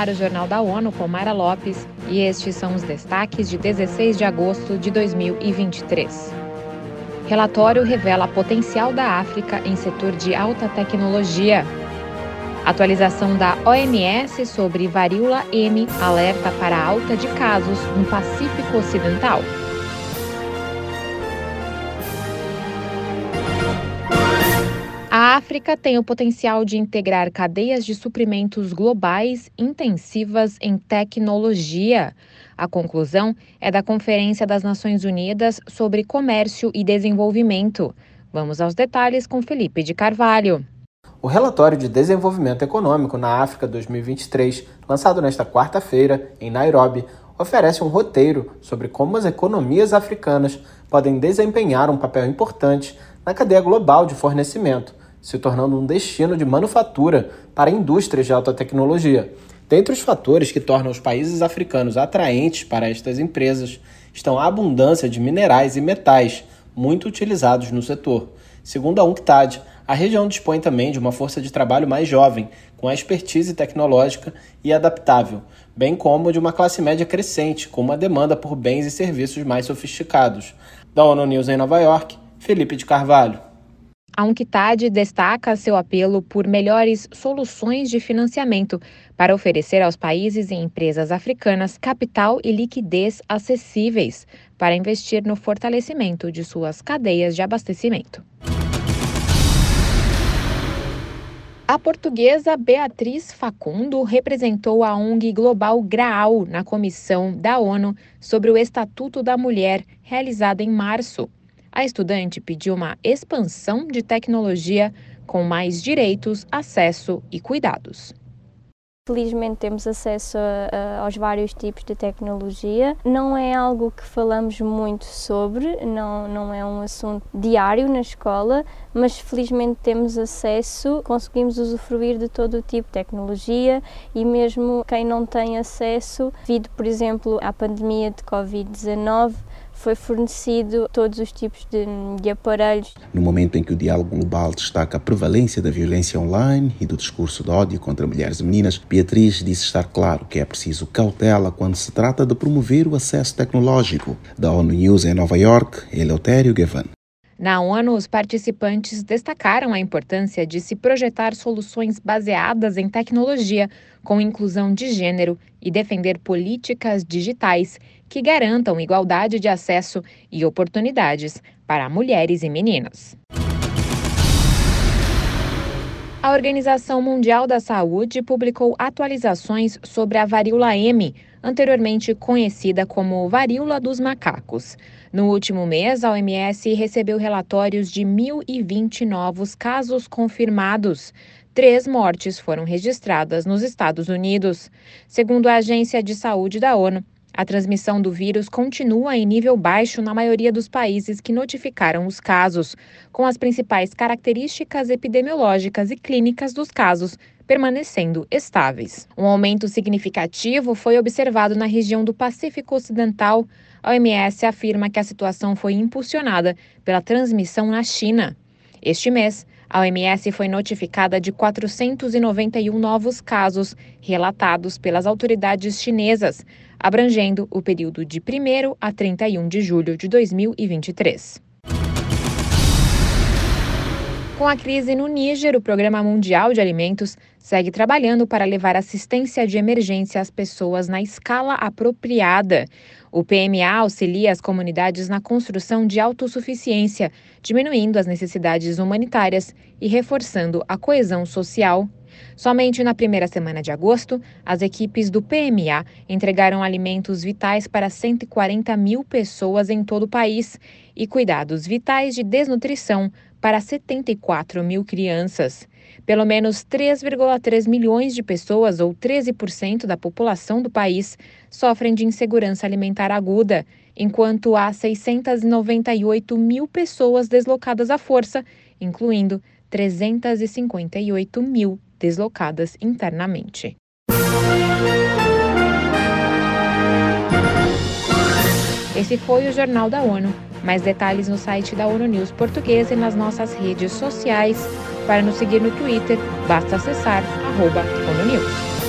ar o Jornal da ONU com Mara Lopes e estes são os destaques de 16 de agosto de 2023. Relatório revela potencial da África em setor de alta tecnologia. Atualização da OMS sobre varíola M alerta para alta de casos no Pacífico Ocidental. África tem o potencial de integrar cadeias de suprimentos globais intensivas em tecnologia. A conclusão é da Conferência das Nações Unidas sobre Comércio e Desenvolvimento. Vamos aos detalhes com Felipe de Carvalho. O relatório de desenvolvimento econômico na África 2023, lançado nesta quarta-feira em Nairobi, oferece um roteiro sobre como as economias africanas podem desempenhar um papel importante na cadeia global de fornecimento, se tornando um destino de manufatura para indústrias de alta tecnologia. Dentre os fatores que tornam os países africanos atraentes para estas empresas estão a abundância de minerais e metais muito utilizados no setor. Segundo a UNCTAD, a região dispõe também de uma força de trabalho mais jovem, com expertise tecnológica e adaptável, bem como de uma classe média crescente, com uma demanda por bens e serviços mais sofisticados. Da ONU News em Nova York, Felipe de Carvalho. A UNCTAD destaca seu apelo por melhores soluções de financiamento para oferecer aos países e empresas africanas capital e liquidez acessíveis para investir no fortalecimento de suas cadeias de abastecimento. A portuguesa Beatriz Facundo representou a ONG Global Graal na comissão da ONU sobre o Estatuto da Mulher, realizada em março. A estudante pediu uma expansão de tecnologia com mais direitos, acesso e cuidados. Felizmente temos acesso a, a, aos vários tipos de tecnologia. Não é algo que falamos muito sobre, não, não é um assunto diário na escola, mas felizmente temos acesso, conseguimos usufruir de todo o tipo de tecnologia e mesmo quem não tem acesso, devido, por exemplo, à pandemia de Covid-19, foi fornecido todos os tipos de, de, aparelhos. No momento em que o diálogo global destaca a prevalência da violência online e do discurso de ódio contra mulheres e meninas, Beatriz disse estar claro que é preciso cautela quando se trata de promover o acesso tecnológico. Da ONU News em Nova York, Eleutério Gavan. Na ONU, os participantes destacaram a importância de se projetar soluções baseadas em tecnologia, com inclusão de gênero e defender políticas digitais que garantam igualdade de acesso e oportunidades para mulheres e meninos. A Organização Mundial da Saúde publicou atualizações sobre a varíola M, anteriormente conhecida como varíola dos macacos. No último mês, a OMS recebeu relatórios de 1.020 novos casos confirmados. Três mortes foram registradas nos Estados Unidos. Segundo a Agência de Saúde da ONU, a transmissão do vírus continua em nível baixo na maioria dos países que notificaram os casos, com as principais características epidemiológicas e clínicas dos casos permanecendo estáveis. Um aumento significativo foi observado na região do Pacífico Ocidental. A OMS afirma que a situação foi impulsionada pela transmissão na China. Este mês, a OMS foi notificada de 491 novos casos relatados pelas autoridades chinesas, abrangendo o período de 1 a 31 de julho de 2023. Com a crise no Níger, o Programa Mundial de Alimentos segue trabalhando para levar assistência de emergência às pessoas na escala apropriada. O PMA auxilia as comunidades na construção de autossuficiência, diminuindo as necessidades humanitárias e reforçando a coesão social Somente na primeira semana de agosto, as equipes do PMA entregaram alimentos vitais para 140 mil pessoas em todo o país e cuidados vitais de desnutrição para 74 mil crianças. Pelo menos 3,3 milhões de pessoas, ou 13% da população do país, sofrem de insegurança alimentar aguda, enquanto há 698 mil pessoas deslocadas à força, incluindo 358 mil deslocadas internamente. Esse foi o Jornal da ONU. Mais detalhes no site da ONU News Português e nas nossas redes sociais. Para nos seguir no Twitter, basta acessar arroba ONU News.